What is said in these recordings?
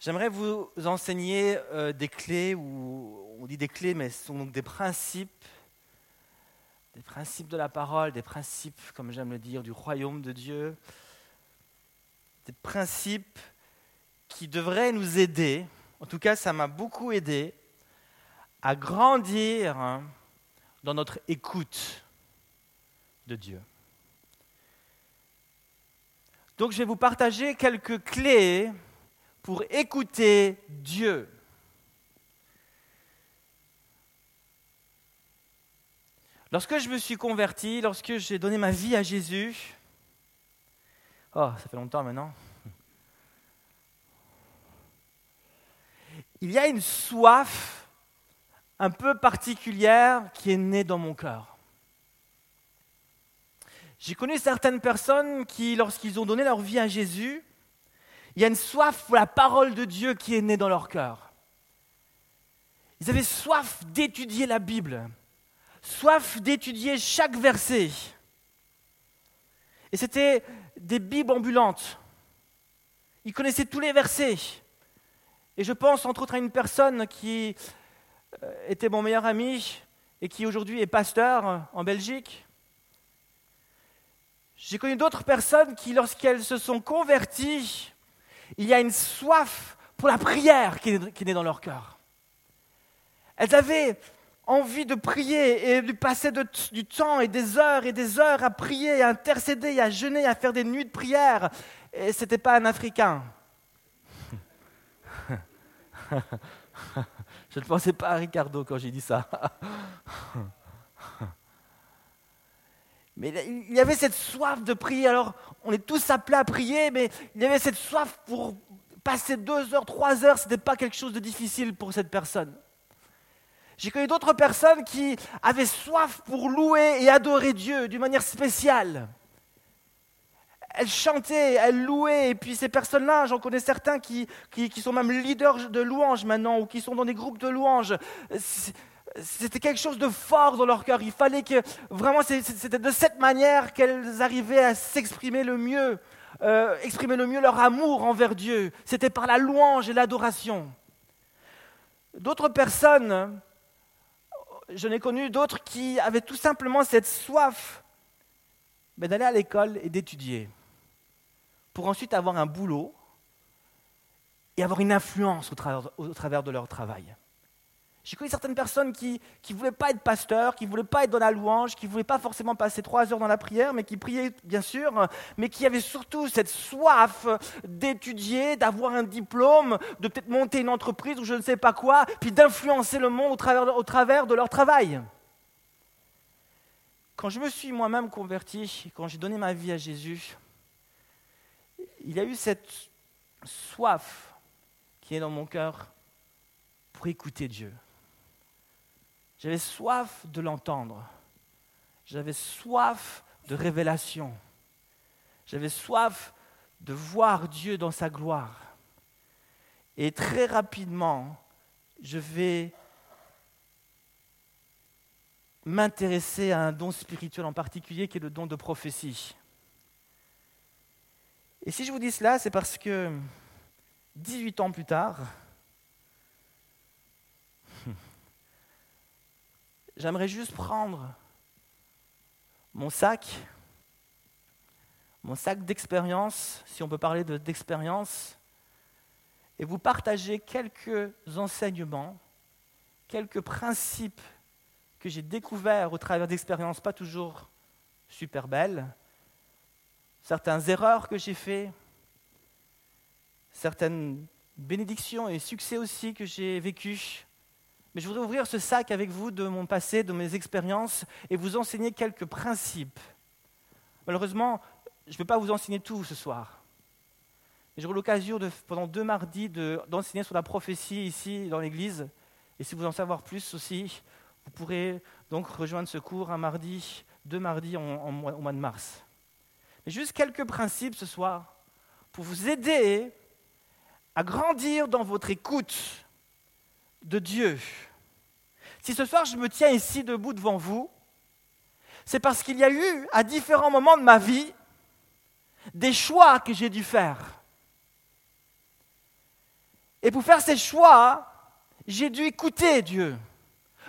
J'aimerais vous enseigner euh, des clés, ou on dit des clés, mais ce sont donc des principes, des principes de la parole, des principes, comme j'aime le dire, du royaume de Dieu, des principes qui devraient nous aider, en tout cas ça m'a beaucoup aidé, à grandir hein, dans notre écoute de Dieu. Donc je vais vous partager quelques clés pour écouter Dieu. Lorsque je me suis converti, lorsque j'ai donné ma vie à Jésus, oh, ça fait longtemps maintenant, il y a une soif un peu particulière qui est née dans mon cœur. J'ai connu certaines personnes qui, lorsqu'ils ont donné leur vie à Jésus, il y a une soif pour la parole de Dieu qui est née dans leur cœur. Ils avaient soif d'étudier la Bible, soif d'étudier chaque verset. Et c'était des Bibles ambulantes. Ils connaissaient tous les versets. Et je pense entre autres à une personne qui euh, était mon meilleur ami et qui aujourd'hui est pasteur en Belgique. J'ai connu d'autres personnes qui, lorsqu'elles se sont converties, il y a une soif pour la prière qui est, née dans leur cœur. Elles avaient envie de prier et de passer du temps et des heures et des heures à prier, à intercéder, à jeûner, à faire des nuits de prière. Et ce n'était pas un Africain. Je ne pensais pas à Ricardo quand j'ai dit ça. Mais il y avait cette soif de prier. Alors, on est tous appelés à prier, mais il y avait cette soif pour passer deux heures, trois heures. Ce n'était pas quelque chose de difficile pour cette personne. J'ai connu d'autres personnes qui avaient soif pour louer et adorer Dieu d'une manière spéciale. Elles chantaient, elles louaient, et puis ces personnes-là, j'en connais certains qui, qui, sont même leaders de louanges maintenant, ou qui sont dans des groupes de louanges c'était quelque chose de fort dans leur cœur. Il fallait que vraiment, c'était de cette manière qu'elles arrivaient à s'exprimer le mieux, euh, exprimer le mieux leur amour envers Dieu. C'était par la louange et l'adoration. D'autres personnes, je n'ai connu d'autres qui avaient tout simplement cette soif d'aller à l'école et d'étudier, pour ensuite avoir un boulot et avoir une influence au travers de leur travail. J'ai connu certaines personnes qui ne voulaient pas être pasteurs, qui ne voulaient pas être dans la louange, qui ne voulaient pas forcément passer trois heures dans la prière, mais qui priaient bien sûr, mais qui avaient surtout cette soif d'étudier, d'avoir un diplôme, de peut-être monter une entreprise ou je ne sais pas quoi, puis d'influencer le monde au travers, au travers de leur travail. Quand je me suis moi-même converti, quand j'ai donné ma vie à Jésus, il y a eu cette soif qui est dans mon cœur pour écouter Dieu. J'avais soif de l'entendre. J'avais soif de révélation. J'avais soif de voir Dieu dans sa gloire. Et très rapidement, je vais m'intéresser à un don spirituel en particulier qui est le don de prophétie. Et si je vous dis cela, c'est parce que 18 ans plus tard, j'aimerais juste prendre mon sac, mon sac d'expérience, si on peut parler d'expérience, et vous partager quelques enseignements, quelques principes que j'ai découverts au travers d'expériences pas toujours super belles, certaines erreurs que j'ai faites, certaines bénédictions et succès aussi que j'ai vécus, mais je voudrais ouvrir ce sac avec vous de mon passé, de mes expériences, et vous enseigner quelques principes. Malheureusement, je ne vais pas vous enseigner tout ce soir. J'aurai l'occasion pendant deux mardis d'enseigner sur la prophétie ici dans l'église. Et si vous en savoir plus aussi, vous pourrez donc rejoindre ce cours un mardi, deux mardis au mois de mars. Mais juste quelques principes ce soir pour vous aider à grandir dans votre écoute de Dieu. Si ce soir je me tiens ici debout devant vous, c'est parce qu'il y a eu, à différents moments de ma vie, des choix que j'ai dû faire. Et pour faire ces choix, j'ai dû écouter Dieu.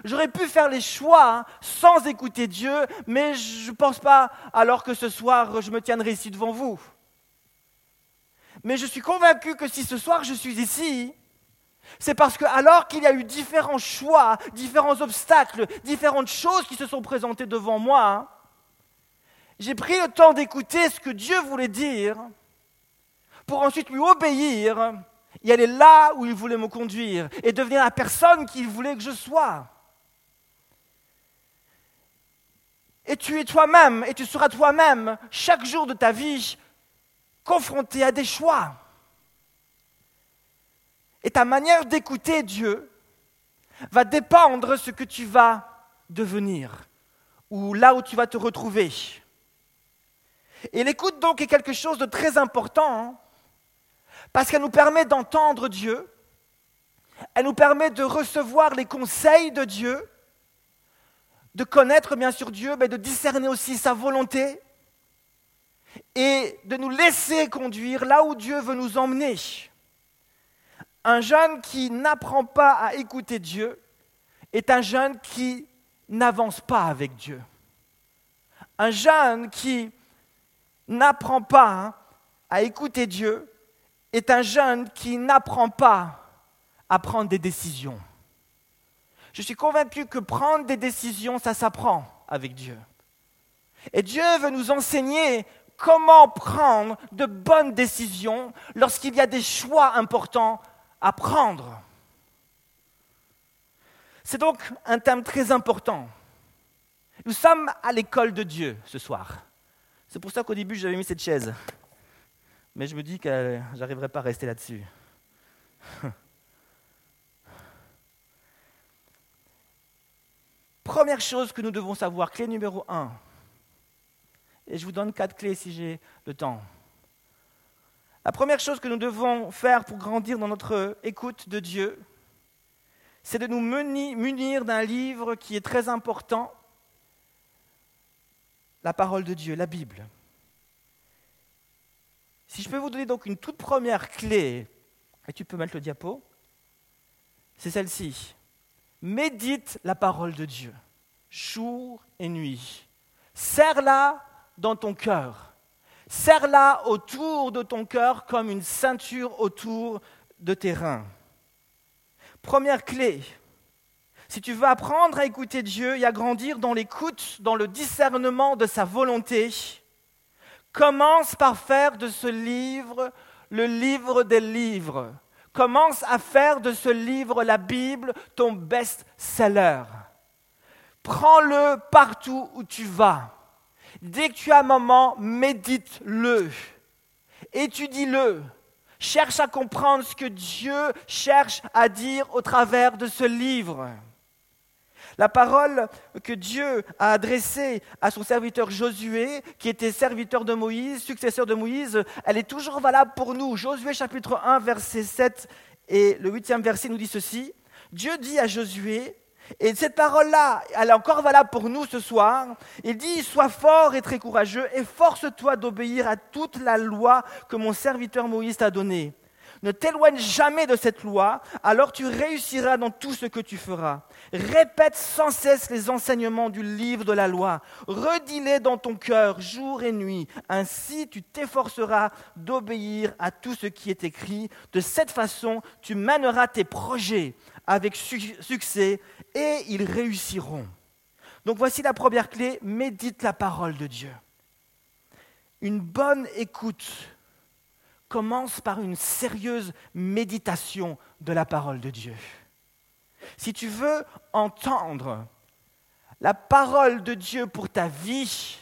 J'aurais pu faire les choix sans écouter Dieu, mais je ne pense pas alors que ce soir je me tiendrai ici devant vous. Mais je suis convaincu que si ce soir je suis ici, c'est parce que alors qu'il y a eu différents choix, différents obstacles, différentes choses qui se sont présentées devant moi, j'ai pris le temps d'écouter ce que Dieu voulait dire pour ensuite lui obéir et aller là où il voulait me conduire et devenir la personne qu'il voulait que je sois. Et tu es toi-même et tu seras toi-même chaque jour de ta vie confronté à des choix. Et ta manière d'écouter Dieu va dépendre ce que tu vas devenir ou là où tu vas te retrouver. Et l'écoute donc est quelque chose de très important hein, parce qu'elle nous permet d'entendre Dieu, elle nous permet de recevoir les conseils de Dieu, de connaître bien sûr Dieu, mais de discerner aussi sa volonté et de nous laisser conduire là où Dieu veut nous emmener. Un jeune qui n'apprend pas à écouter Dieu est un jeune qui n'avance pas avec Dieu. Un jeune qui n'apprend pas à écouter Dieu est un jeune qui n'apprend pas à prendre des décisions. Je suis convaincu que prendre des décisions, ça s'apprend avec Dieu. Et Dieu veut nous enseigner comment prendre de bonnes décisions lorsqu'il y a des choix importants à prendre. C'est donc un thème très important. Nous sommes à l'école de Dieu ce soir. C'est pour ça qu'au début, j'avais mis cette chaise. Mais je me dis que j'arriverai pas à rester là-dessus. Première chose que nous devons savoir, clé numéro un. Et je vous donne quatre clés si j'ai le temps. La première chose que nous devons faire pour grandir dans notre écoute de Dieu, c'est de nous munir d'un livre qui est très important, la parole de Dieu, la Bible. Si je peux vous donner donc une toute première clé, et tu peux mettre le diapo, c'est celle-ci. Médite la parole de Dieu, jour et nuit. Serre-la dans ton cœur. Serre-la autour de ton cœur comme une ceinture autour de tes reins. Première clé, si tu veux apprendre à écouter Dieu et à grandir dans l'écoute, dans le discernement de sa volonté, commence par faire de ce livre le livre des livres. Commence à faire de ce livre, la Bible, ton best-seller. Prends-le partout où tu vas. Dès que tu as un moment, médite-le, étudie-le, cherche à comprendre ce que Dieu cherche à dire au travers de ce livre. La parole que Dieu a adressée à son serviteur Josué, qui était serviteur de Moïse, successeur de Moïse, elle est toujours valable pour nous. Josué chapitre 1, verset 7 et le huitième verset nous dit ceci. Dieu dit à Josué, et cette parole-là, elle est encore valable pour nous ce soir. Il dit, sois fort et très courageux, et force-toi d'obéir à toute la loi que mon serviteur Moïse t'a donnée. Ne t'éloigne jamais de cette loi, alors tu réussiras dans tout ce que tu feras. Répète sans cesse les enseignements du livre de la loi. Redis-les dans ton cœur jour et nuit. Ainsi tu t'efforceras d'obéir à tout ce qui est écrit. De cette façon, tu mèneras tes projets avec succès et ils réussiront. Donc voici la première clé, médite la parole de Dieu. Une bonne écoute commence par une sérieuse méditation de la parole de Dieu. Si tu veux entendre la parole de Dieu pour ta vie,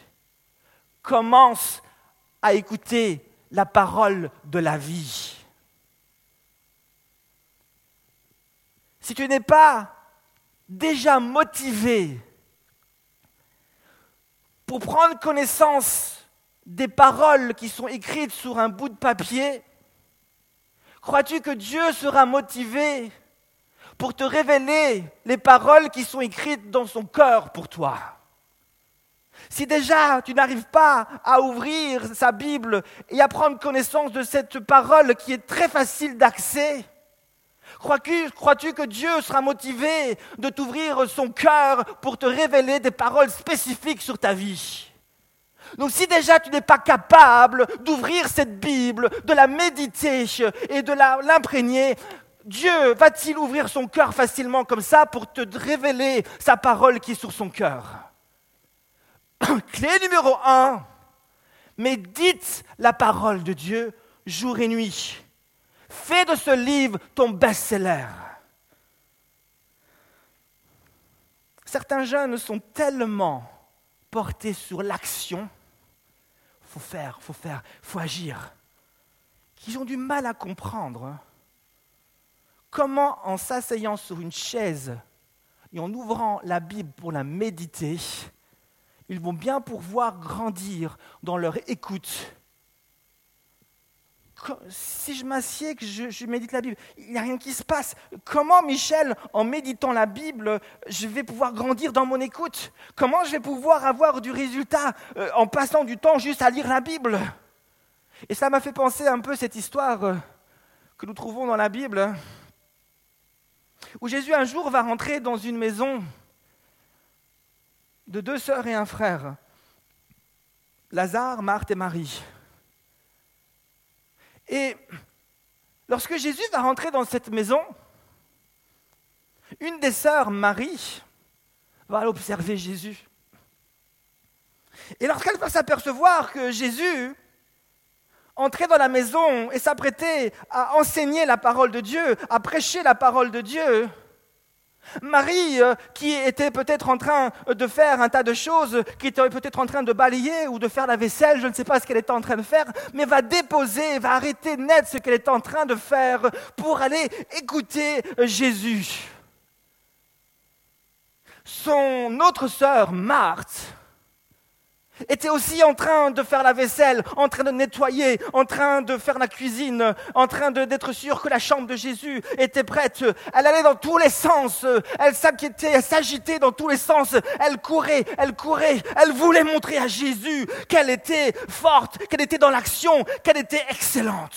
commence à écouter la parole de la vie. Si tu n'es pas déjà motivé pour prendre connaissance des paroles qui sont écrites sur un bout de papier, crois-tu que Dieu sera motivé pour te révéler les paroles qui sont écrites dans son cœur pour toi? Si déjà tu n'arrives pas à ouvrir sa Bible et à prendre connaissance de cette parole qui est très facile d'accès, Crois-tu crois que Dieu sera motivé de t'ouvrir son cœur pour te révéler des paroles spécifiques sur ta vie? Donc si déjà tu n'es pas capable d'ouvrir cette Bible, de la méditer et de l'imprégner, Dieu va-t-il ouvrir son cœur facilement comme ça pour te révéler sa parole qui est sur son cœur? Clé numéro un, médite la parole de Dieu jour et nuit. Fais de ce livre ton best-seller. Certains jeunes sont tellement portés sur l'action, faut faire, faut faire, faut agir, qu'ils ont du mal à comprendre comment en s'asseyant sur une chaise et en ouvrant la Bible pour la méditer, ils vont bien pouvoir grandir dans leur écoute si je m'assieds, que je, médite la Bible, il n'y a rien qui se passe. Comment, Michel, en méditant la Bible, je vais pouvoir grandir dans mon écoute? Comment je vais pouvoir avoir du résultat euh, en passant du temps juste à lire la Bible? Et ça m'a fait penser un peu cette histoire euh, que nous trouvons dans la Bible, où Jésus un jour va rentrer dans une maison de deux sœurs et un frère, Lazare, Marthe et Marie. Et lorsque Jésus va rentrer dans cette maison, une des sœurs, Marie, va observer Jésus. Et lorsqu'elle va s'apercevoir que Jésus entrait dans la maison et s'apprêtait à enseigner la parole de Dieu, à prêcher la parole de Dieu, Marie, euh, qui était peut-être en train de faire un tas de choses, qui était peut-être en train de balayer ou de faire la vaisselle, je ne sais pas ce qu'elle était en train de faire, mais va déposer, va arrêter net ce qu'elle est en train de faire pour aller écouter Jésus. Son autre sœur, Marthe, était aussi en train de faire la vaisselle, en train de nettoyer, en train de faire la cuisine, en train d'être sûre que la chambre de Jésus était prête. Elle allait dans tous les sens, elle s'inquiétait, elle s'agitait dans tous les sens, elle courait, elle courait, elle voulait montrer à Jésus qu'elle était forte, qu'elle était dans l'action, qu'elle était excellente.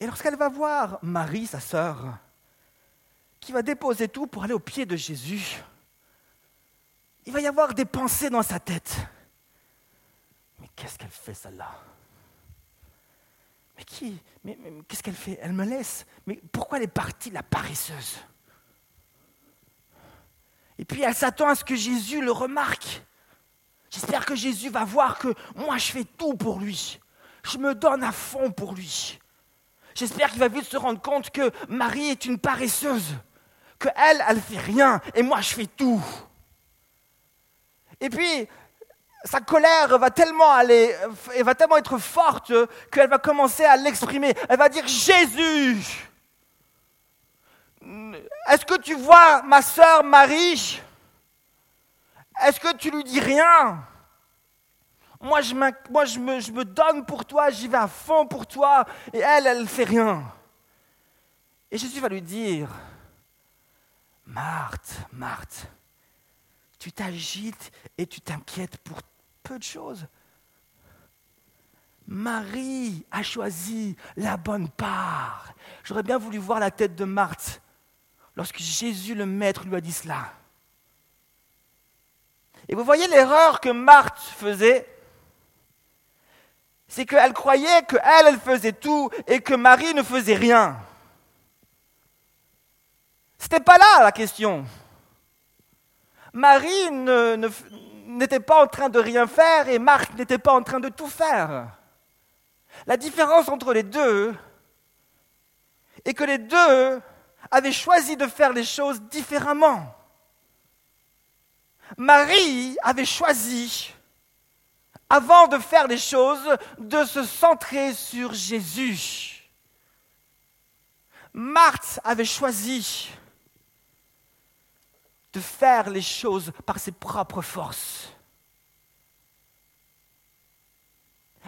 Et lorsqu'elle va voir Marie, sa sœur, qui va déposer tout pour aller au pied de Jésus, il va y avoir des pensées dans sa tête. Mais qu'est-ce qu'elle fait celle-là? Mais qui Mais, qu'est-ce qu'elle fait? Elle me laisse. Mais pourquoi elle est partie, la paresseuse? Et puis elle s'attend à ce que Jésus le remarque. J'espère que Jésus va voir que moi je fais tout pour lui. Je me donne à fond pour lui. J'espère qu'il va vite se rendre compte que Marie est une paresseuse, que elle, elle fait rien et moi je fais tout. Et puis, sa colère va tellement aller, va tellement être forte qu'elle va commencer à l'exprimer. Elle va dire Jésus. Est-ce que tu vois ma sœur Marie? Est-ce que tu lui dis rien? Moi, je, moi je, me, je me donne pour toi, j'y vais à fond pour toi, et elle, elle ne fait rien. Et Jésus va lui dire Marthe, Marthe, tu t'agites et tu t'inquiètes pour peu de choses. Marie a choisi la bonne part. J'aurais bien voulu voir la tête de Marthe lorsque Jésus le Maître lui a dit cela. Et vous voyez l'erreur que Marthe faisait? C'est qu'elle croyait qu'elle, elle faisait tout et que Marie ne faisait rien. Ce n'était pas là la question. Marie n'était pas en train de rien faire et Marc n'était pas en train de tout faire. La différence entre les deux est que les deux avaient choisi de faire les choses différemment. Marie avait choisi, avant de faire les choses, de se centrer sur Jésus. Marthe avait choisi de faire les choses par ses propres forces.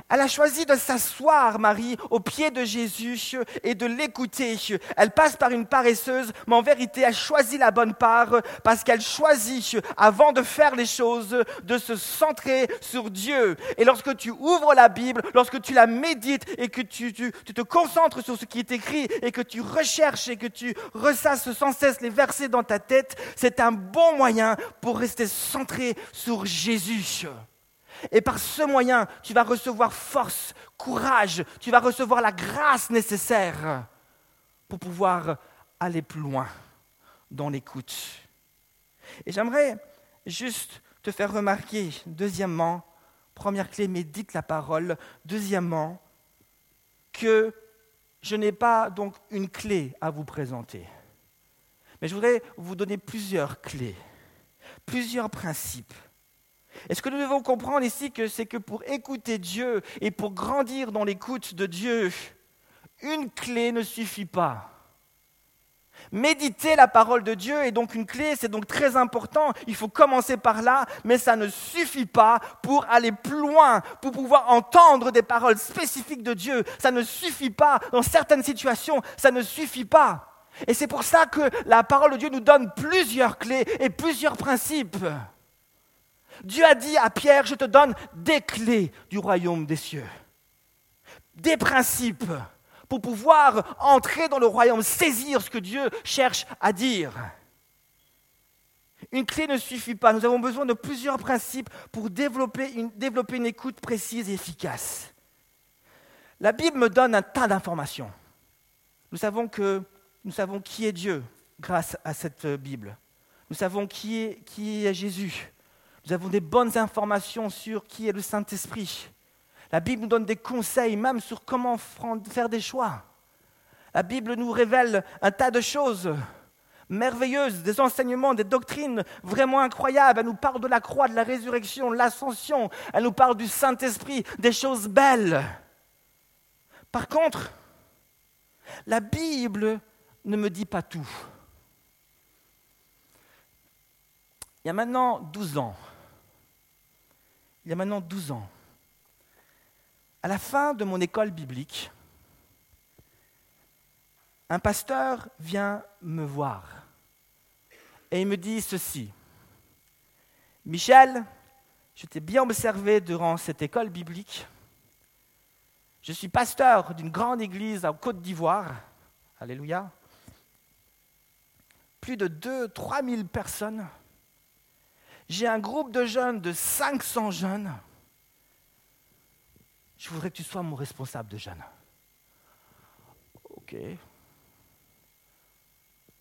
Elle a choisi de s'asseoir, Marie, au pied de Jésus et de l'écouter. Elle passe par une paresseuse, mais en vérité, elle choisit la bonne part parce qu'elle choisit, avant de faire les choses, de se centrer sur Dieu. Et lorsque tu ouvres la Bible, lorsque tu la médites et que tu, te concentres sur ce qui est écrit et que tu recherches et que tu ressasses sans cesse les versets dans ta tête, c'est un bon moyen pour rester centré sur Jésus. Et par ce moyen, tu vas recevoir force, courage, tu vas recevoir la grâce nécessaire pour pouvoir aller plus loin dans l'écoute. Et j'aimerais juste te faire remarquer, deuxièmement, première clé, médite la parole. Deuxièmement, que je n'ai pas donc une clé à vous présenter. Mais je voudrais vous donner plusieurs clés, plusieurs principes et ce que nous devons comprendre ici, c'est que pour écouter Dieu et pour grandir dans l'écoute de Dieu, une clé ne suffit pas. Méditer la parole de Dieu est donc une clé, c'est donc très important. Il faut commencer par là, mais ça ne suffit pas pour aller plus loin, pour pouvoir entendre des paroles spécifiques de Dieu. Ça ne suffit pas dans certaines situations, ça ne suffit pas. Et c'est pour ça que la parole de Dieu nous donne plusieurs clés et plusieurs principes. Dieu a dit à Pierre, je te donne des clés du royaume des cieux, des principes pour pouvoir entrer dans le royaume, saisir ce que Dieu cherche à dire. Une clé ne suffit pas, nous avons besoin de plusieurs principes pour développer une, écoute précise et efficace. La Bible me donne un tas d'informations. Nous savons que nous savons qui est Dieu grâce à cette Bible. Nous savons qui est, qui est Jésus. Nous avons des bonnes informations sur qui est le Saint-Esprit. La Bible nous donne des conseils même sur comment faire des choix. La Bible nous révèle un tas de choses merveilleuses, des enseignements, des doctrines vraiment incroyables. Elle nous parle de la croix, de la résurrection, de l'ascension. Elle nous parle du Saint-Esprit, des choses belles. Par contre, la Bible ne me dit pas tout. Il y a maintenant 12 ans, il y a maintenant 12 ans, à la fin de mon école biblique, un pasteur vient me voir et il me dit ceci. Michel, je t'ai bien observé durant cette école biblique. Je suis pasteur d'une grande église en Côte d'Ivoire. Alléluia. Plus de 2-3 000 personnes j'ai un groupe de jeunes, de 500 jeunes. Je voudrais que tu sois mon responsable de jeunes. Ok.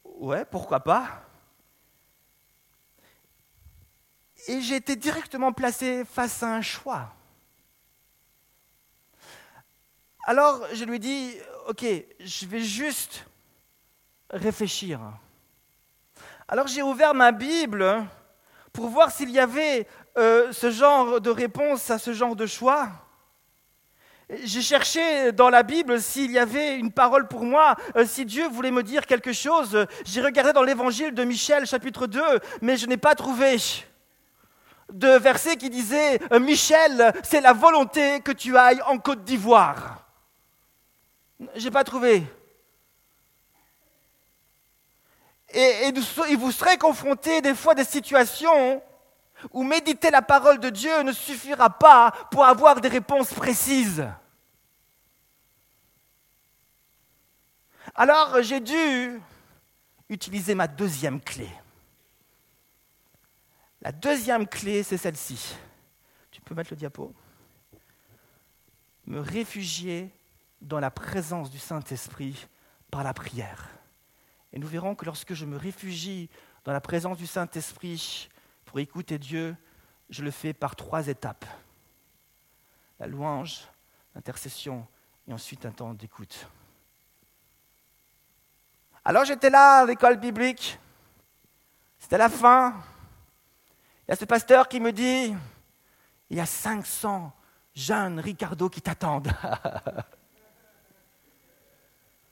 Ouais, pourquoi pas Et j'ai été directement placé face à un choix. Alors je lui dis, ok, je vais juste réfléchir. Alors j'ai ouvert ma Bible pour voir s'il y avait euh, ce genre de réponse à ce genre de choix. J'ai cherché dans la Bible s'il y avait une parole pour moi, euh, si Dieu voulait me dire quelque chose. J'ai regardé dans l'évangile de Michel chapitre 2, mais je n'ai pas trouvé de verset qui disait euh, Michel, c'est la volonté que tu ailles en Côte d'Ivoire. J'ai pas trouvé. Et, vous serez confronté des fois à des situations où méditer la parole de Dieu ne suffira pas pour avoir des réponses précises. Alors j'ai dû utiliser ma deuxième clé. La deuxième clé, c'est celle-ci. Tu peux mettre le diapo Me réfugier dans la présence du Saint-Esprit par la prière. Et nous verrons que lorsque je me réfugie dans la présence du Saint-Esprit pour écouter Dieu, je le fais par trois étapes. La louange, l'intercession et ensuite un temps d'écoute. Alors j'étais là à l'école biblique, c'était la fin. Il y a ce pasteur qui me dit, il y a 500 jeunes Ricardo qui t'attendent.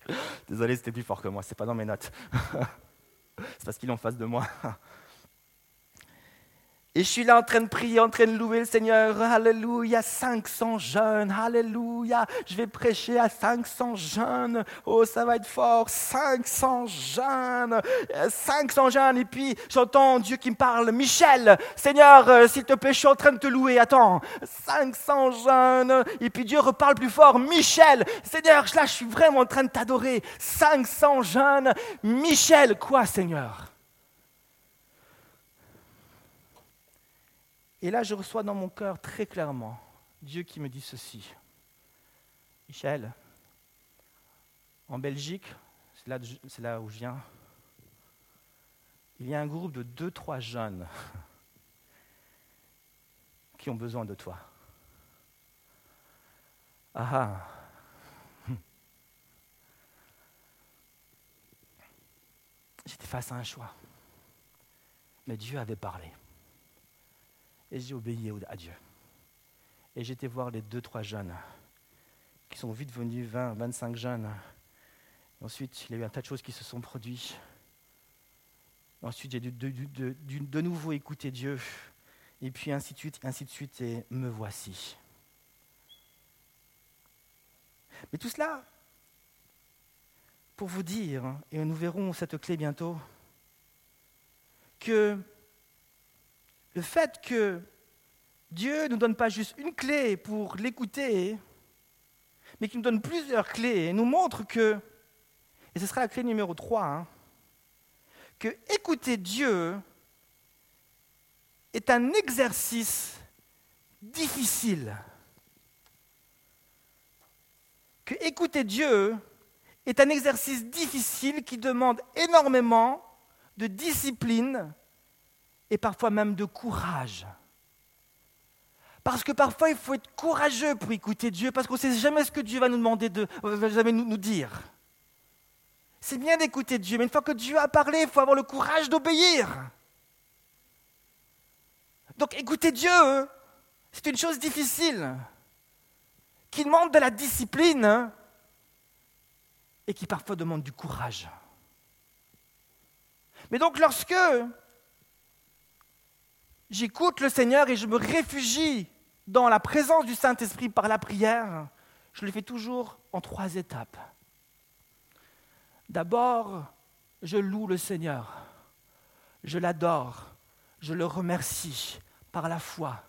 Désolé, c'était plus fort que moi, c'est pas dans mes notes. c'est parce qu'il est en face de moi. Et je suis là en train de prier, en train de louer le Seigneur. Alléluia, 500 jeunes. Alléluia, je vais prêcher à 500 jeunes. Oh, ça va être fort. 500 jeunes. 500 jeunes. Et puis, j'entends Dieu qui me parle. Michel, Seigneur, euh, s'il te plaît, je suis en train de te louer. Attends, 500 jeunes. Et puis Dieu reparle plus fort. Michel, Seigneur, là, je suis vraiment en train de t'adorer. 500 jeunes. Michel, quoi, Seigneur? Et là, je reçois dans mon cœur très clairement Dieu qui me dit ceci. Michel, en Belgique, c'est là, où je viens, il y a un groupe de deux, trois jeunes qui ont besoin de toi. Ah ah. J'étais face à un choix. Mais Dieu avait parlé. Et j'ai obéi à Dieu. Et j'étais voir les deux, trois jeunes, qui sont vite venus 20, 25 jeunes. ensuite, il y a eu un tas de choses qui se sont produites. Ensuite, j'ai dû de, de, nouveau écouter Dieu. Et puis ainsi de suite, ainsi de suite, et me voici. Mais tout cela, pour vous dire, et nous verrons cette clé bientôt, que le fait que Dieu ne nous donne pas juste une clé pour l'écouter, mais qu'il nous donne plusieurs clés nous montre que, et ce sera la clé numéro 3, hein, que écouter Dieu est un exercice difficile. Que écouter Dieu est un exercice difficile qui demande énormément de discipline, et parfois même de courage. Parce que parfois, il faut être courageux pour écouter Dieu, parce qu'on ne sait jamais ce que Dieu va nous demander de, va jamais nous, nous dire. C'est bien d'écouter Dieu, mais une fois que Dieu a parlé, il faut avoir le courage d'obéir. Donc écouter Dieu, c'est une chose difficile, qui demande de la discipline et qui parfois demande du courage. Mais donc lorsque j'écoute le Seigneur et je me réfugie dans la présence du Saint-Esprit par la prière, je le fais toujours en trois étapes. D'abord, je loue le Seigneur, je l'adore, je le remercie par la foi.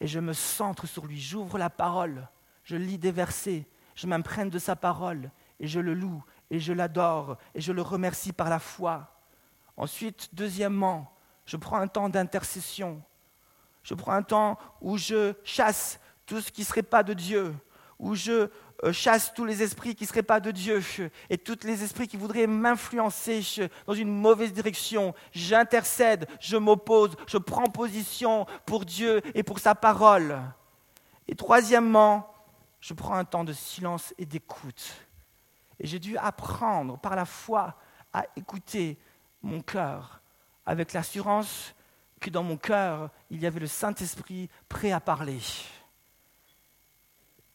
Et je me centre sur lui, j'ouvre la parole, je lis des versets, je m'imprègne de sa parole. Et je le loue. Et je l'adore. Et je le remercie par la foi. Ensuite, deuxièmement, je prends un temps d'intercession. Je prends un temps où je chasse tout ce qui ne serait pas de Dieu, où je euh, chasse tous les esprits qui ne seraient pas de Dieu et tous les esprits qui voudraient m'influencer dans une mauvaise direction. J'intercède, je m'oppose, je prends position pour Dieu et pour sa parole. Et troisièmement, je prends un temps de silence et d'écoute. Et j'ai dû apprendre par la foi à écouter mon cœur, avec l'assurance que dans mon cœur, il y avait le Saint-Esprit prêt à parler.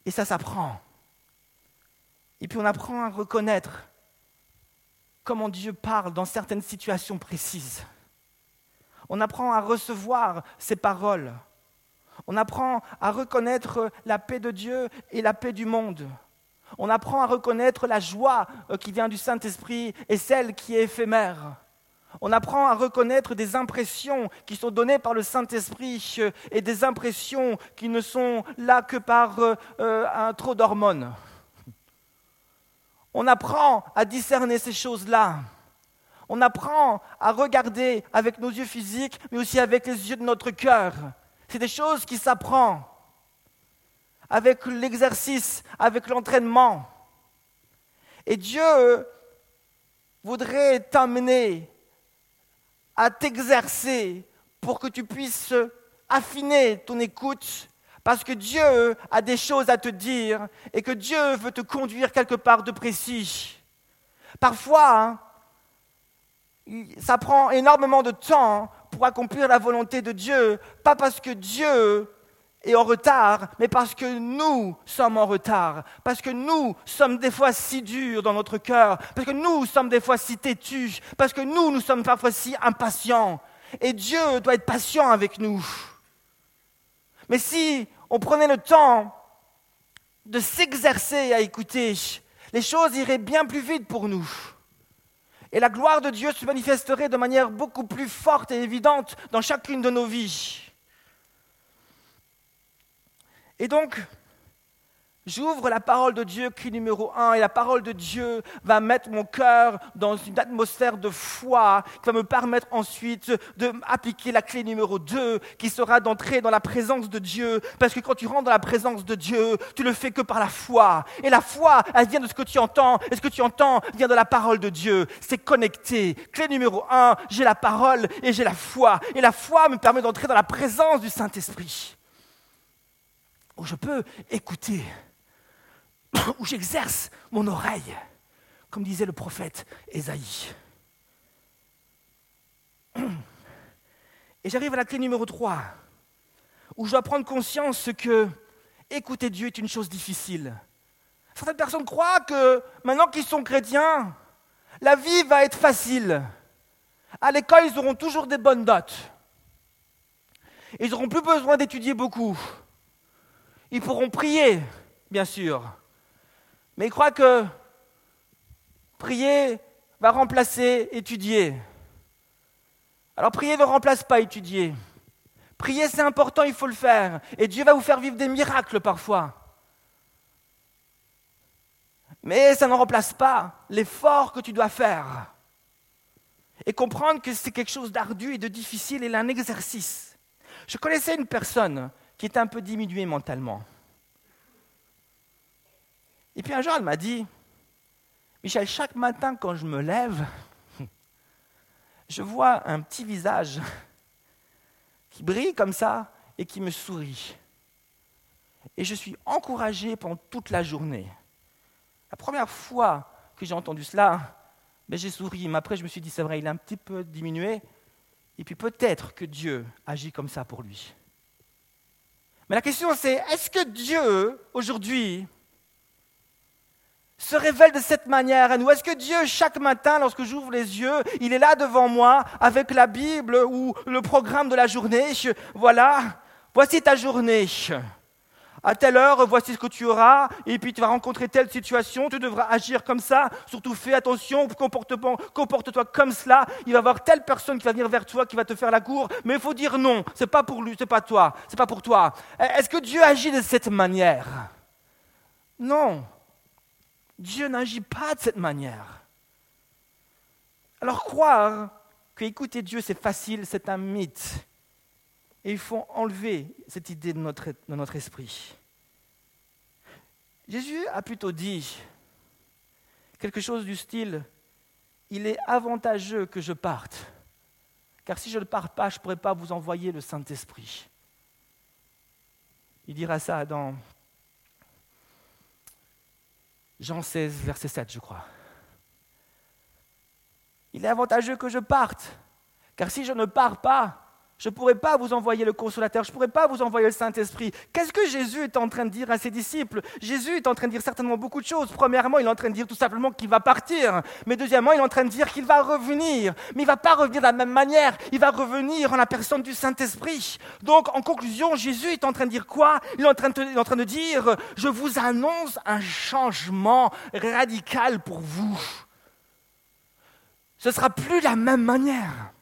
Et ça s'apprend. Et puis on apprend à reconnaître comment Dieu parle dans certaines situations précises. On apprend à recevoir ses paroles. On apprend à reconnaître la paix de Dieu et la paix du monde. On apprend à reconnaître la joie euh, qui vient du Saint-Esprit et celle qui est éphémère. On apprend à reconnaître des impressions qui sont données par le Saint-Esprit euh, et des impressions qui ne sont là que par euh, euh, un trop d'hormones. On apprend à discerner ces choses-là. On apprend à regarder avec nos yeux physiques, mais aussi avec les yeux de notre cœur. C'est des choses qui s'apprennent avec l'exercice, avec l'entraînement. Et Dieu voudrait t'amener à t'exercer pour que tu puisses affiner ton écoute, parce que Dieu a des choses à te dire et que Dieu veut te conduire quelque part de précis. Parfois, hein, ça prend énormément de temps pour accomplir la volonté de Dieu, pas parce que Dieu est en retard, mais parce que nous sommes en retard, parce que nous sommes des fois si durs dans notre cœur, parce que nous sommes des fois si têtus, parce que nous, nous sommes parfois si impatients. Et Dieu doit être patient avec nous. Mais si on prenait le temps de s'exercer à écouter, les choses iraient bien plus vite pour nous. Et la gloire de Dieu se manifesterait de manière beaucoup plus forte et évidente dans chacune de nos vies. Et donc, J'ouvre la parole de Dieu, cri numéro un, et la parole de Dieu va mettre mon cœur dans une atmosphère de foi qui va me permettre ensuite d'appliquer la clé numéro deux, qui sera d'entrer dans la présence de Dieu. Parce que quand tu rentres dans la présence de Dieu, tu le fais que par la foi. Et la foi, elle vient de ce que tu entends, et ce que tu entends vient de la parole de Dieu. C'est connecté. Clé numéro un, j'ai la parole et j'ai la foi. Et la foi me permet d'entrer dans la présence du Saint-Esprit. Où je peux écouter où j'exerce mon oreille, comme disait le prophète Ésaïe. Et j'arrive à la clé numéro 3, où je dois prendre conscience que écouter Dieu est une chose difficile. Certaines personnes croient que maintenant qu'ils sont chrétiens, la vie va être facile. À l'école, ils auront toujours des bonnes notes. Ils n'auront plus besoin d'étudier beaucoup. Ils pourront prier, bien sûr. Mais il croit que prier va remplacer étudier. Alors prier ne remplace pas étudier. Prier, c'est important, il faut le faire. Et Dieu va vous faire vivre des miracles parfois. Mais ça ne remplace pas l'effort que tu dois faire. Et comprendre que c'est quelque chose d'ardu et de difficile et un exercice. Je connaissais une personne qui était un peu diminuée mentalement. Et puis un jour, elle m'a dit, Michel, chaque matin quand je me lève, je vois un petit visage qui brille comme ça et qui me sourit. Et je suis encouragé pendant toute la journée. La première fois que j'ai entendu cela, ben j'ai souri, mais après je me suis dit, c'est vrai, il a un petit peu diminué. Et puis peut-être que Dieu agit comme ça pour lui. Mais la question c'est, est-ce que Dieu, aujourd'hui, se révèle de cette manière à nous? Est-ce que Dieu, chaque matin, lorsque j'ouvre les yeux, il est là devant moi avec la Bible ou le programme de la journée? Voilà, voici ta journée. À telle heure, voici ce que tu auras, et puis tu vas rencontrer telle situation, tu devras agir comme ça, surtout fais attention, comporte-toi comme cela, il va y avoir telle personne qui va venir vers toi, qui va te faire la cour, mais il faut dire non, c'est pas pour lui, c'est pas toi, c'est pas pour toi. Est-ce que Dieu agit de cette manière? Non. Dieu n'agit pas de cette manière. Alors croire que écouter Dieu c'est facile, c'est un mythe. Et il faut enlever cette idée de notre, de notre esprit. Jésus a plutôt dit quelque chose du style, il est avantageux que je parte, car si je ne pars pas, je ne pourrai pas vous envoyer le Saint-Esprit. Il dira ça dans Jean 16, verset 7, je crois. Il est avantageux que je parte, car si je ne pars pas, je ne pourrai pas vous envoyer le consolateur, je ne pourrai pas vous envoyer le Saint-Esprit. Qu'est-ce que Jésus est en train de dire à ses disciples? Jésus est en train de dire certainement beaucoup de choses. Premièrement, il est en train de dire tout simplement qu'il va partir. Mais deuxièmement, il est en train de dire qu'il va revenir. Mais il ne va pas revenir de la même manière. Il va revenir en la personne du Saint-Esprit. Donc, en conclusion, Jésus est en train de dire quoi? Il est, en train de, il est en train de dire, je vous annonce un changement radical pour vous. Ce ne sera plus la même manière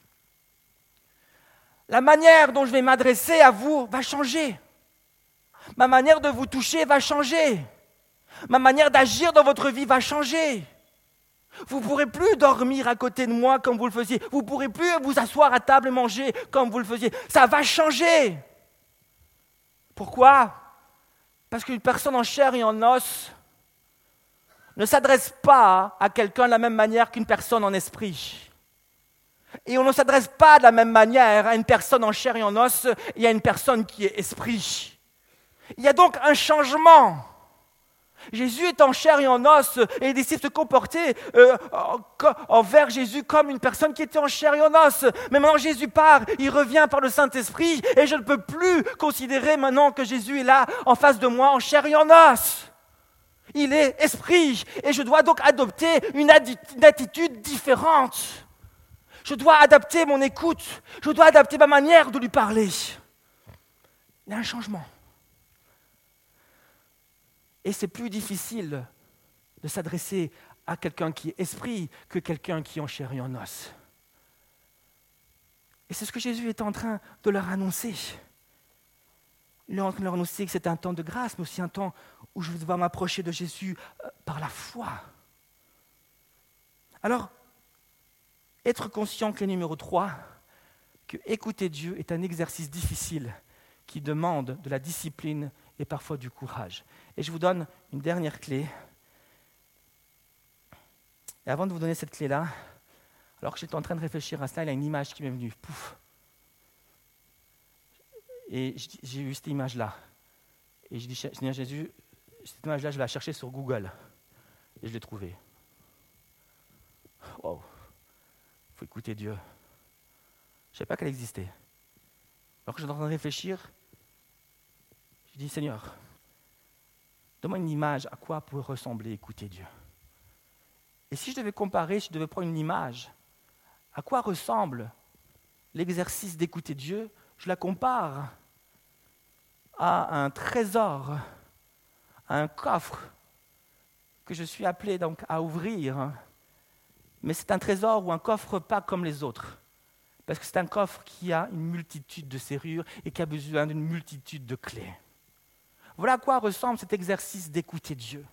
la manière dont je vais m'adresser à vous va changer. Ma manière de vous toucher va changer. Ma manière d'agir dans votre vie va changer. Vous ne pourrez plus dormir à côté de moi comme vous le faisiez. Vous ne pourrez plus vous asseoir à table et manger comme vous le faisiez. Ça va changer. Pourquoi? Parce qu'une personne en chair et en os ne s'adresse pas à quelqu'un de la même manière qu'une personne en esprit. Et on ne s'adresse pas de la même manière à une personne en chair et en os et à une personne qui est esprit. Il y a donc un changement. Jésus est en chair et en os et les disciples se comportaient euh, envers Jésus comme une personne qui était en chair et en os. Mais maintenant Jésus part, il revient par le Saint-Esprit et je ne peux plus considérer maintenant que Jésus est là en face de moi en chair et en os. Il est esprit et je dois donc adopter une attitude différente. Je dois adapter mon écoute. Je dois adapter ma manière de lui parler. Il y a un changement. Et c'est plus difficile de s'adresser à quelqu'un qui est esprit que quelqu'un qui est en chair et en os. Et c'est ce que Jésus est en train de leur annoncer. Il est en train de leur annoncer que c'est un temps de grâce, mais aussi un temps où je vais devoir m'approcher de Jésus euh, par la foi. Alors, être conscient, clé numéro 3, que écouter Dieu est un exercice difficile qui demande de la discipline et parfois du courage. Et je vous donne une dernière clé. Et avant de vous donner cette clé-là, alors que j'étais en train de réfléchir à cela, il y a une image qui m'est venue. Pouf. Et j'ai vu cette image-là. Et je dis, à Jésus, cette image-là, je vais la chercher sur Google. Et je l'ai trouvée. Wow. Écouter Dieu. Je ne savais pas qu'elle existait. Alors que j'étais en train de réfléchir, je dis, Seigneur, donne-moi une image à quoi pourrait ressembler écouter Dieu. Et si je devais comparer, si je devais prendre une image, à quoi ressemble l'exercice d'écouter Dieu Je la compare à un trésor, à un coffre que je suis appelé donc à ouvrir. Mais c'est un trésor ou un coffre pas comme les autres. Parce que c'est un coffre qui a une multitude de serrures et qui a besoin d'une multitude de clés. Voilà à quoi ressemble cet exercice d'écouter Dieu.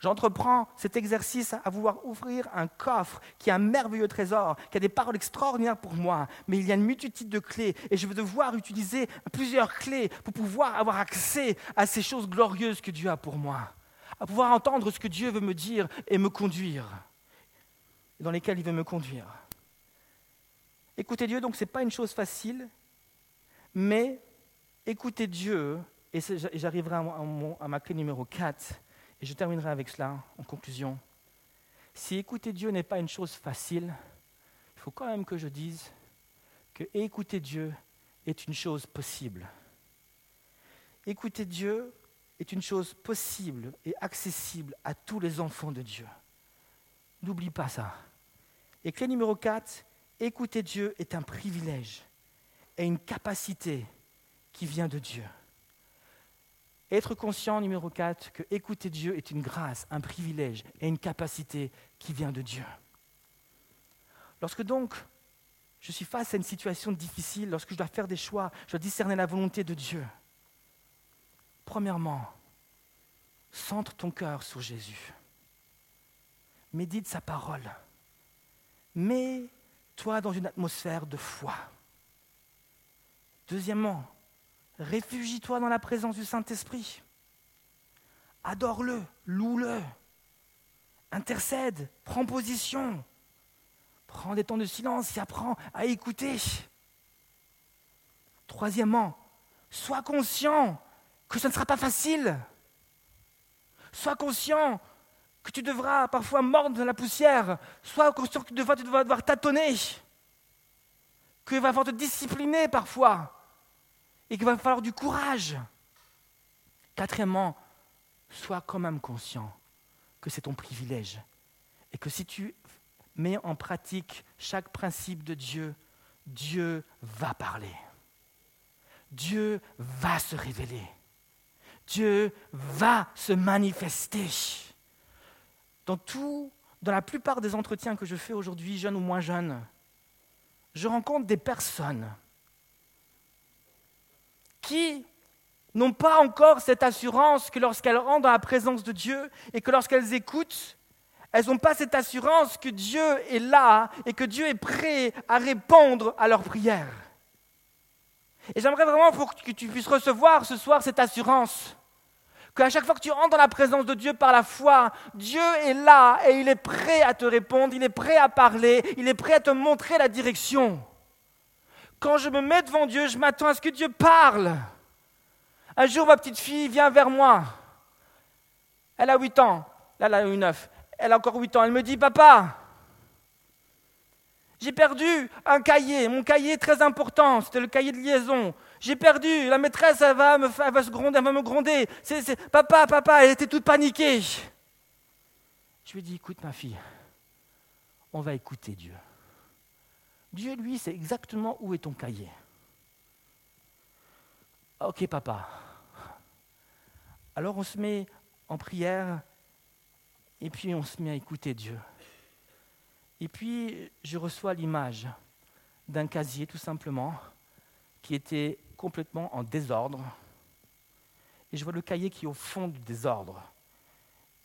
J'entreprends cet exercice à vouloir ouvrir un coffre qui a un merveilleux trésor, qui a des paroles extraordinaires pour moi, mais il y a une multitude de clés et je vais devoir utiliser plusieurs clés pour pouvoir avoir accès à ces choses glorieuses que Dieu a pour moi, à pouvoir entendre ce que Dieu veut me dire et me conduire, dans lesquelles il veut me conduire. Écouter Dieu, donc, ce n'est pas une chose facile, mais écouter Dieu, et j'arriverai à ma clé numéro 4, et je terminerai avec cela en conclusion. Si écouter Dieu n'est pas une chose facile, il faut quand même que je dise que écouter Dieu est une chose possible. Écouter Dieu est une chose possible et accessible à tous les enfants de Dieu. N'oublie pas ça. Et clé numéro 4, écouter Dieu est un privilège et une capacité qui vient de Dieu. Être conscient, numéro 4, que écouter Dieu est une grâce, un privilège et une capacité qui vient de Dieu. Lorsque donc je suis face à une situation difficile, lorsque je dois faire des choix, je dois discerner la volonté de Dieu, premièrement, centre ton cœur sur Jésus. Médite sa parole. Mets-toi dans une atmosphère de foi. Deuxièmement, Réfugie-toi dans la présence du Saint-Esprit. Adore-le, loue-le. Intercède, prends position. Prends des temps de silence et apprends à écouter. Troisièmement, sois conscient que ce ne sera pas facile. Sois conscient que tu devras parfois mordre dans la poussière. Sois conscient que tu devras, tu devras devoir tâtonner. Qu'il va falloir te discipliner parfois et qu'il va falloir du courage. Quatrièmement, sois quand même conscient que c'est ton privilège et que si tu mets en pratique chaque principe de Dieu, Dieu va parler. Dieu va se révéler. Dieu va se manifester. Dans tout, dans la plupart des entretiens que je fais aujourd'hui, jeunes ou moins jeunes, je rencontre des personnes qui n'ont pas encore cette assurance que lorsqu'elles rentrent dans la présence de Dieu et que lorsqu'elles écoutent, elles n'ont pas cette assurance que Dieu est là et que Dieu est prêt à répondre à leurs prières. Et j'aimerais vraiment pour que tu puisses recevoir ce soir cette assurance. Qu'à chaque fois que tu rentres dans la présence de Dieu par la foi, Dieu est là et il est prêt à te répondre, il est prêt à parler, il est prêt à te montrer la direction. Quand je me mets devant Dieu, je m'attends à ce que Dieu parle. Un jour, ma petite fille vient vers moi. Elle a 8 ans. Là, elle a eu 9. Elle a encore 8 ans. Elle me dit, papa, j'ai perdu un cahier. Mon cahier très important. C'était le cahier de liaison. J'ai perdu. La maîtresse, elle va me, va se gronder, elle va me gronder. papa, papa, elle était toute paniquée. Je lui ai dit, écoute ma fille, on va écouter Dieu. Dieu, lui, sait exactement où est ton cahier. Ok, papa. Alors on se met en prière et puis on se met à écouter Dieu. Et puis je reçois l'image d'un casier tout simplement qui était complètement en désordre. Et je vois le cahier qui est au fond du désordre.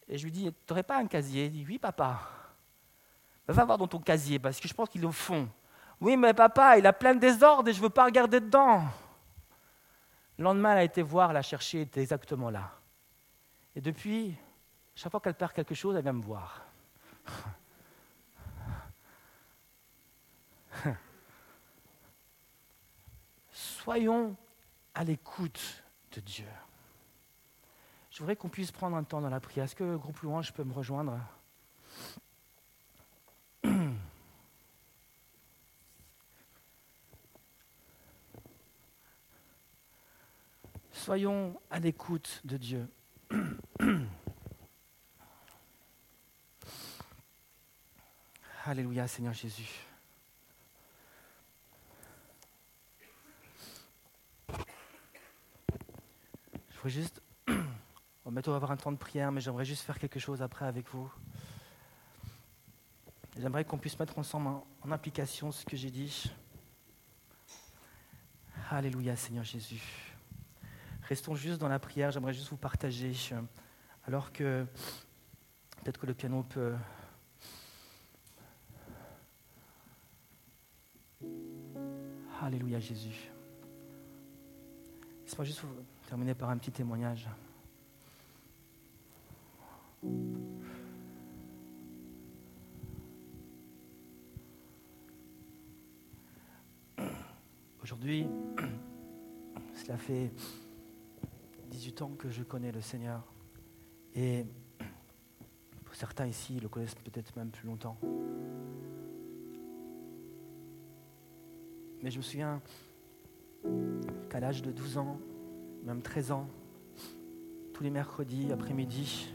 Et je lui dis, tu n'aurais pas un casier? Il dit, oui papa. Va voir dans ton casier parce que je pense qu'il est au fond. Oui mais papa, il a plein de désordre et je ne veux pas regarder dedans. Le lendemain, elle a été voir, la chercher, elle était exactement là. Et depuis, chaque fois qu'elle perd quelque chose, elle vient me voir. Soyons à l'écoute de Dieu. Je voudrais qu'on puisse prendre un temps dans la prière. Est-ce que le groupe louange peut me rejoindre? Soyons à l'écoute de Dieu. Alléluia, Seigneur Jésus. Voudrais juste. On va avoir un temps de prière, mais j'aimerais juste faire quelque chose après avec vous. J'aimerais qu'on puisse mettre ensemble en, application ce que j'ai dit. Alléluia, Seigneur Jésus. Restons juste dans la prière, j'aimerais juste vous partager, euh, alors que peut-être que le piano peut... Alléluia Jésus. Juste terminer par un petit témoignage. Aujourd'hui, cela fait 18 ans que je connais le Seigneur. Et pour certains ici, le connaissent peut-être même plus longtemps. Mais je me souviens qu'à l'âge de 12 ans, même 13 ans, tous les mercredis après-midi,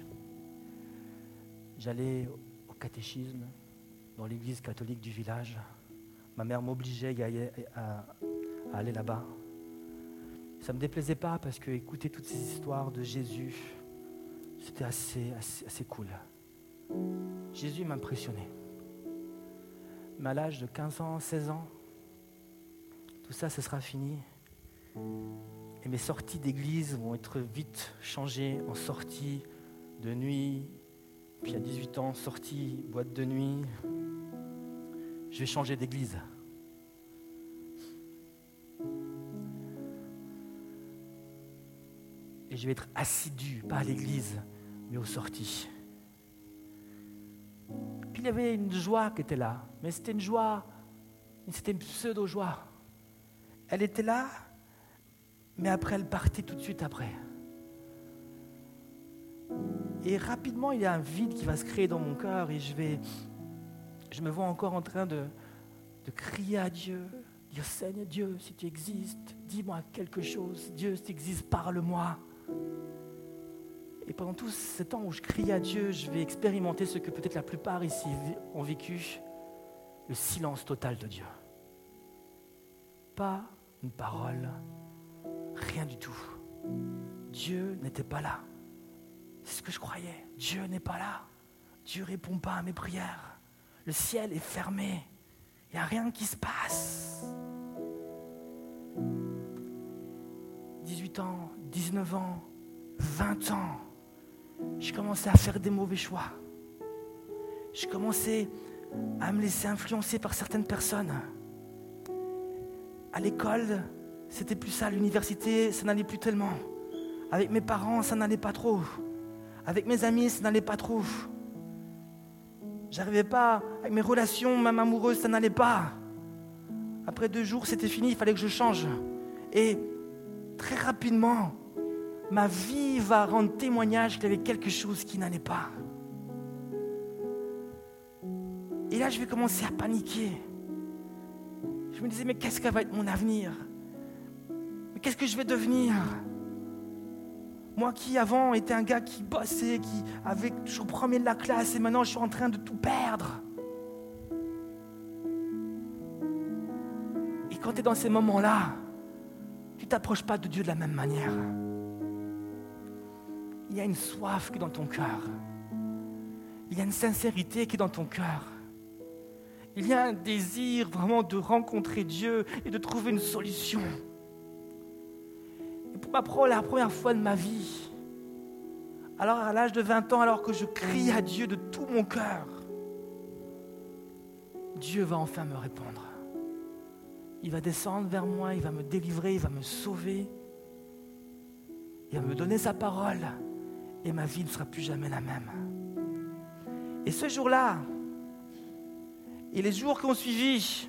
j'allais au catéchisme dans l'église catholique du village. Ma mère m'obligeait à, aller là-bas. Ça ne me déplaisait pas parce que écouter toutes ces histoires de Jésus, c'était assez, assez, cool. Jésus m'impressionnait. Mais à l'âge de 15 ans, 16 ans, tout ça, ce sera fini. Et mes sorties d'église vont être vite changées en sorties de nuit. Puis à 18 ans, sortie boîte de nuit. Je vais changer d'église. Et je vais être assidu, pas à l'église, mais aux sorties. Puis il y avait une joie qui était là, mais c'était une joie, c'était une pseudo-joie. Elle était là, mais après elle partait tout de suite après. Et rapidement, il y a un vide qui va se créer dans mon cœur et je vais, je me vois encore en train de, de crier à Dieu, dire Seigneur Dieu, si tu existes, dis-moi quelque chose. Dieu, si tu existes, parle-moi. Et pendant tout ce temps où je crie à Dieu, je vais expérimenter ce que peut-être la plupart ici ont vécu, le silence total de Dieu. Pas une parole, rien du tout. Dieu n'était pas là. C'est ce que je croyais. Dieu n'est pas là. Dieu répond pas à mes prières. Le ciel est fermé. Il n'y a rien qui se passe. 18 ans, 19 ans, 20 ans, je commençais à faire des mauvais choix. Je commençais à me laisser influencer par certaines personnes. À l'école, c'était plus ça. l'université, ça n'allait plus tellement. Avec mes parents, ça n'allait pas trop. Avec mes amis, ça n'allait pas trop. J'arrivais pas, avec mes relations, même amoureuses, ça n'allait pas. Après deux jours, c'était fini, il fallait que je change. Et très rapidement, ma vie va rendre témoignage qu'il y avait quelque chose qui n'allait pas. Et là, je vais commencer à paniquer. Je me disais, mais qu'est-ce que va être mon avenir? Qu'est-ce que je vais devenir? Moi qui avant était un gars qui bossait, qui avait toujours premier de la classe, et maintenant je suis en train de tout perdre. quand tu es dans ces moments-là, tu t'approches pas de Dieu de la même manière. Il y a une soif qui est dans ton cœur. Il y a une sincérité qui est dans ton cœur. Il y a un désir vraiment de rencontrer Dieu et de trouver une solution. Pour la première fois de ma vie, alors à l'âge de 20 ans, alors que je crie à Dieu de tout mon cœur, Dieu va enfin me répondre. Il va descendre vers moi, il va me délivrer, il va me sauver. Il va me donner sa parole et ma vie ne sera plus jamais la même. Et ce jour-là, et les jours qui ont suivi,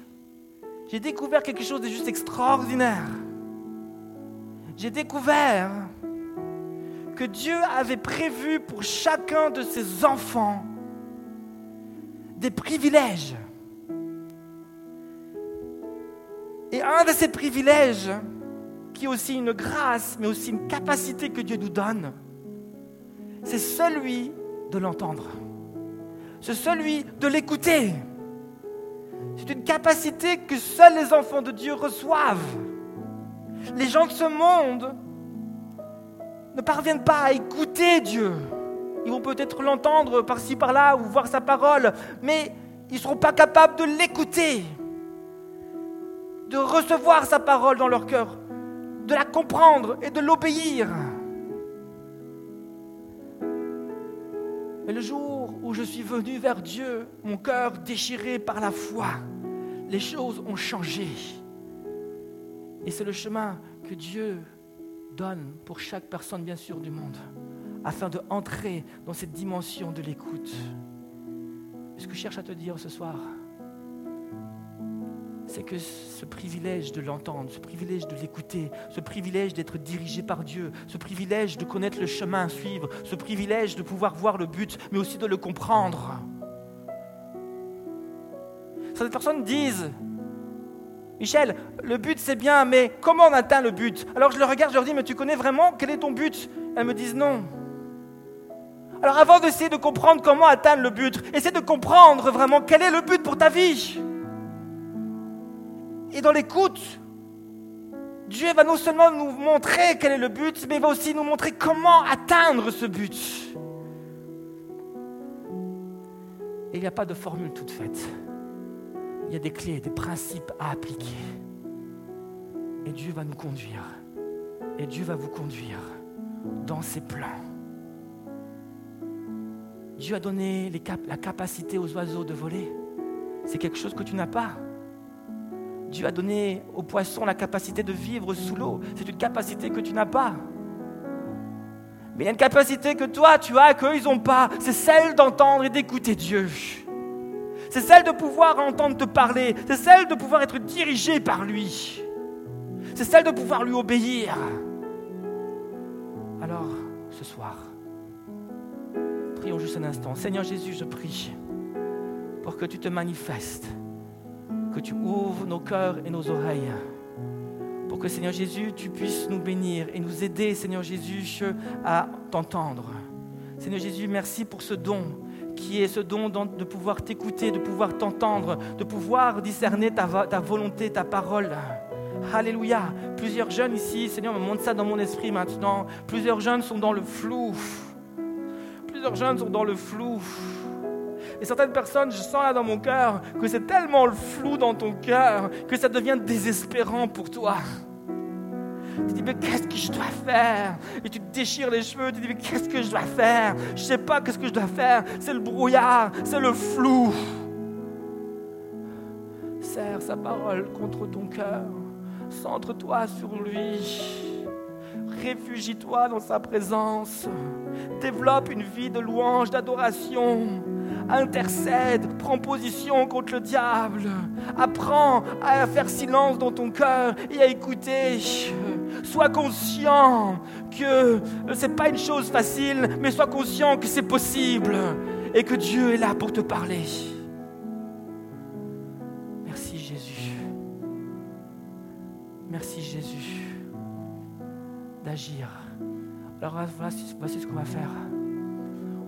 j'ai découvert quelque chose de juste extraordinaire. J'ai découvert que Dieu avait prévu pour chacun de ses enfants des privilèges. Et un de ces privilèges, qui est aussi une grâce, mais aussi une capacité que Dieu nous donne, c'est celui de l'entendre. C'est celui de l'écouter. C'est une capacité que seuls les enfants de Dieu reçoivent. Les gens de ce monde ne parviennent pas à écouter Dieu. Ils vont peut-être l'entendre par-ci par-là ou voir sa parole, mais ils ne seront pas capables de l'écouter, de recevoir sa parole dans leur cœur, de la comprendre et de l'obéir. Mais le jour où je suis venu vers Dieu, mon cœur déchiré par la foi, les choses ont changé. Et c'est le chemin que Dieu donne pour chaque personne, bien sûr, du monde, afin de entrer dans cette dimension de l'écoute. Ce que je cherche à te dire ce soir, c'est que ce privilège de l'entendre, ce privilège de l'écouter, ce privilège d'être dirigé par Dieu, ce privilège de connaître le chemin à suivre, ce privilège de pouvoir voir le but, mais aussi de le comprendre. Certaines personnes disent, Michel, le but c'est bien, mais comment on atteint le but? Alors je le regarde, je leur dis, mais tu connais vraiment quel est ton but? Elles me disent non. Alors avant d'essayer de comprendre comment atteindre le but, essaie de comprendre vraiment quel est le but pour ta vie. Et dans l'écoute, Dieu va non seulement nous montrer quel est le but, mais il va aussi nous montrer comment atteindre ce but. Et il n'y a pas de formule toute faite. Il y a des clés, des principes à appliquer. Et Dieu va nous conduire. Et Dieu va vous conduire dans ses plans. Dieu a donné la capacité aux oiseaux de voler. C'est quelque chose que tu n'as pas. Dieu a donné aux poissons la capacité de vivre sous l'eau. C'est une capacité que tu n'as pas. Mais il y a une capacité que toi, tu as, qu'eux, ils n'ont pas. C'est celle d'entendre et d'écouter Dieu. C'est celle de pouvoir entendre te parler. C'est celle de pouvoir être dirigé par lui. C'est celle de pouvoir lui obéir. Alors, ce soir, prions juste un instant. Seigneur Jésus, je prie pour que tu te manifestes que tu ouvres nos cœurs et nos oreilles. Pour que Seigneur Jésus, tu puisses nous bénir et nous aider, Seigneur Jésus, à t'entendre. Seigneur Jésus, merci pour ce don qui est ce don de pouvoir t'écouter, de pouvoir t'entendre, de pouvoir discerner ta, volonté, ta parole. Alléluia. Plusieurs jeunes ici, Seigneur, me montre ça dans mon esprit maintenant. Plusieurs jeunes sont dans le flou. Plusieurs jeunes sont dans le flou. Et certaines personnes, je sens là dans mon cœur que c'est tellement le flou dans ton cœur que ça devient désespérant pour toi. Tu dis, mais qu'est-ce que je dois faire? Et tu te déchires les cheveux, tu dis, mais qu'est-ce que je dois faire? Je ne sais pas qu'est-ce que je dois faire. C'est le brouillard, c'est le flou. Serre sa parole contre ton cœur. Centre-toi sur lui. Réfugie-toi dans sa présence. Développe une vie de louange, d'adoration intercède, prends position contre le diable, apprends à faire silence dans ton cœur et à écouter. Sois conscient que ce n'est pas une chose facile, mais sois conscient que c'est possible et que Dieu est là pour te parler. Merci Jésus. Merci Jésus d'agir. Alors voici, ce qu'on va faire.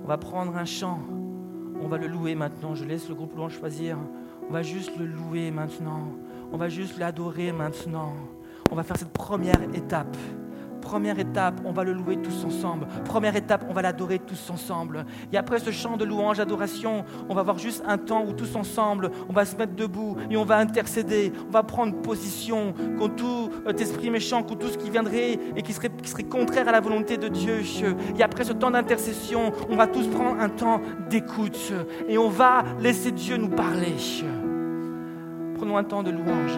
On va prendre un chant. On va le louer maintenant. Je laisse le groupe louange choisir. On va juste le louer maintenant. on va juste l'adorer maintenant. On va faire cette première étape. Première étape, on va le louer tous ensemble. Première étape, on va l'adorer tous ensemble. Et après ce chant de louange, d'adoration, on va avoir juste un temps où tous ensemble, on va se mettre debout et on va intercéder. On va prendre position contre tout euh, esprit méchant, contre tout ce qui viendrait et qui serait, qui serait contraire à la volonté de Dieu. Et après ce temps d'intercession, on va tous prendre un temps d'écoute et on va laisser Dieu nous parler. Prenons un temps de louange.